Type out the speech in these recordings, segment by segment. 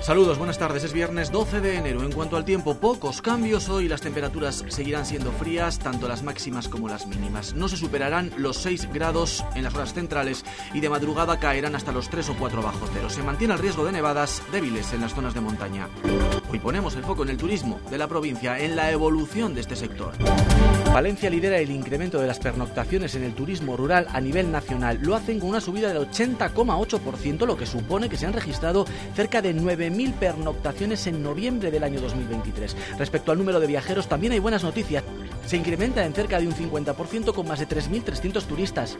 Saludos, buenas tardes. Es viernes 12 de enero. En cuanto al tiempo, pocos cambios. Hoy las temperaturas seguirán siendo frías, tanto las máximas como las mínimas. No se superarán los 6 grados en las horas centrales y de madrugada caerán hasta los 3 o 4 bajo cero. Se mantiene el riesgo de nevadas débiles en las zonas de montaña. Hoy ponemos el foco en el turismo de la provincia, en la evolución de este sector. Valencia lidera el incremento de las pernoctaciones en el turismo rural a nivel nacional. Lo hacen con una subida del 80,8%, lo que supone que se han registrado cerca de 9.000 pernoctaciones en noviembre del año 2023. Respecto al número de viajeros, también hay buenas noticias. Se incrementa en cerca de un 50% con más de 3.300 turistas.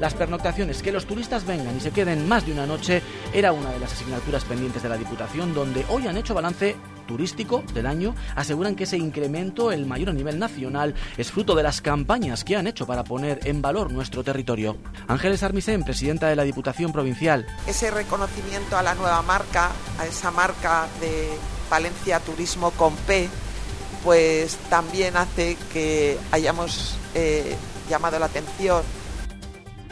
Las pernoctaciones, que los turistas vengan y se queden más de una noche, era una de las asignaturas pendientes de la Diputación, donde hoy han hecho balance turístico del año, aseguran que ese incremento, el mayor a nivel nacional, es fruto de las campañas que han hecho para poner en valor nuestro territorio. Ángeles Armisen, presidenta de la Diputación Provincial. Ese reconocimiento a la nueva marca, a esa marca de Valencia Turismo con P, pues también hace que hayamos eh, llamado la atención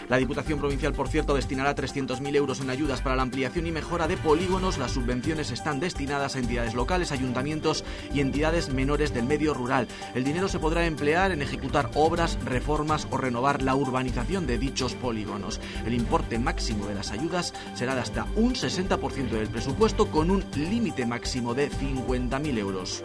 la Diputación Provincial, por cierto, destinará 300.000 euros en ayudas para la ampliación y mejora de polígonos. Las subvenciones están destinadas a entidades locales, ayuntamientos y entidades menores del medio rural. El dinero se podrá emplear en ejecutar obras, reformas o renovar la urbanización de dichos polígonos. El importe máximo de las ayudas será de hasta un 60% del presupuesto con un límite máximo de 50.000 euros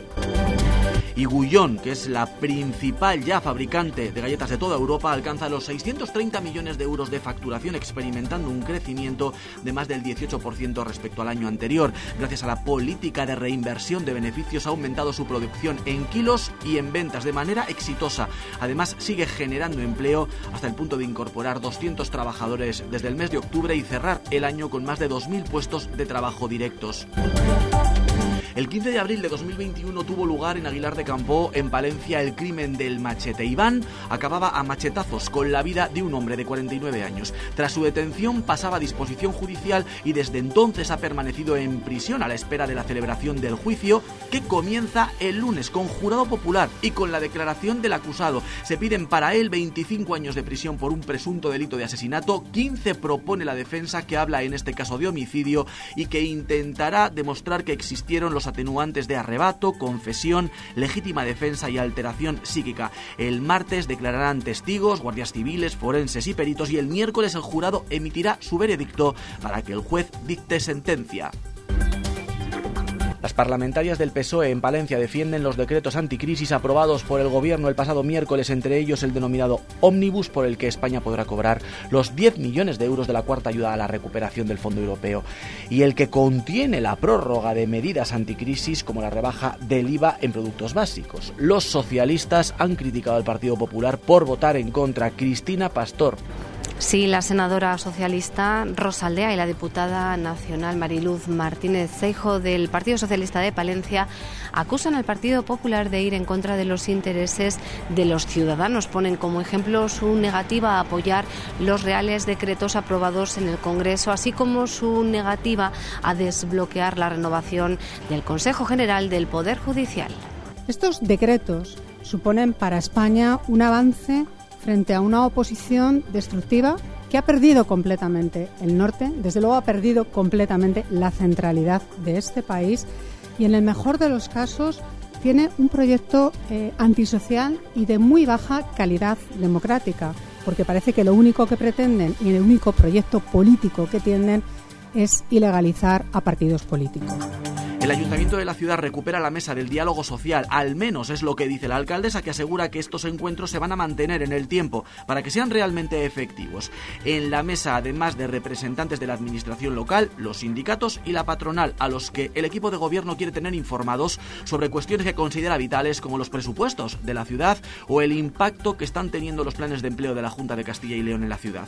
y Gullón, que es la principal ya fabricante de galletas de toda Europa, alcanza los 630 millones de euros de facturación, experimentando un crecimiento de más del 18% respecto al año anterior. Gracias a la política de reinversión de beneficios ha aumentado su producción en kilos y en ventas de manera exitosa. Además, sigue generando empleo hasta el punto de incorporar 200 trabajadores desde el mes de octubre y cerrar el año con más de 2.000 puestos de trabajo directos. El 15 de abril de 2021 tuvo lugar en Aguilar de Campo, en Palencia, el crimen del machete. Iván acababa a machetazos con la vida de un hombre de 49 años. Tras su detención pasaba a disposición judicial y desde entonces ha permanecido en prisión a la espera de la celebración del juicio que comienza el lunes con jurado popular y con la declaración del acusado. Se piden para él 25 años de prisión por un presunto delito de asesinato, 15 propone la defensa que habla en este caso de homicidio y que intentará demostrar que existieron los atenuantes de arrebato, confesión, legítima defensa y alteración psíquica. El martes declararán testigos, guardias civiles, forenses y peritos y el miércoles el jurado emitirá su veredicto para que el juez dicte sentencia. Las parlamentarias del PSOE en Palencia defienden los decretos anticrisis aprobados por el gobierno el pasado miércoles, entre ellos el denominado Omnibus, por el que España podrá cobrar los 10 millones de euros de la cuarta ayuda a la recuperación del Fondo Europeo, y el que contiene la prórroga de medidas anticrisis como la rebaja del IVA en productos básicos. Los socialistas han criticado al Partido Popular por votar en contra. Cristina Pastor. Sí, la senadora socialista Rosa Aldea y la diputada nacional Mariluz Martínez Ceijo del Partido Socialista de Palencia acusan al Partido Popular de ir en contra de los intereses de los ciudadanos. Ponen como ejemplo su negativa a apoyar los reales decretos aprobados en el Congreso, así como su negativa a desbloquear la renovación del Consejo General del Poder Judicial. Estos decretos suponen para España un avance frente a una oposición destructiva que ha perdido completamente el norte, desde luego ha perdido completamente la centralidad de este país y en el mejor de los casos tiene un proyecto eh, antisocial y de muy baja calidad democrática, porque parece que lo único que pretenden y el único proyecto político que tienen es ilegalizar a partidos políticos. El ayuntamiento de la ciudad recupera la mesa del diálogo social, al menos es lo que dice la alcaldesa, que asegura que estos encuentros se van a mantener en el tiempo para que sean realmente efectivos. En la mesa, además de representantes de la administración local, los sindicatos y la patronal, a los que el equipo de gobierno quiere tener informados sobre cuestiones que considera vitales como los presupuestos de la ciudad o el impacto que están teniendo los planes de empleo de la Junta de Castilla y León en la ciudad.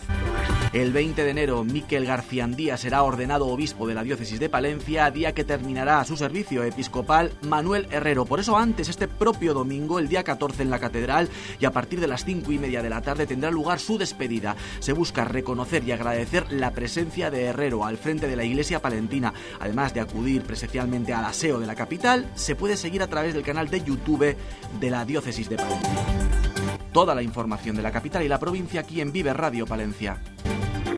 El 20 de enero, Miquel Garciandía será ordenado obispo de la diócesis de Palencia, día que terminará su servicio episcopal Manuel Herrero. Por eso antes, este propio domingo, el día 14 en la catedral y a partir de las cinco y media de la tarde tendrá lugar su despedida. Se busca reconocer y agradecer la presencia de Herrero al frente de la iglesia palentina. Además de acudir presencialmente al aseo de la capital, se puede seguir a través del canal de YouTube de la diócesis de Palencia. Toda la información de la capital y la provincia aquí en Vive Radio Palencia.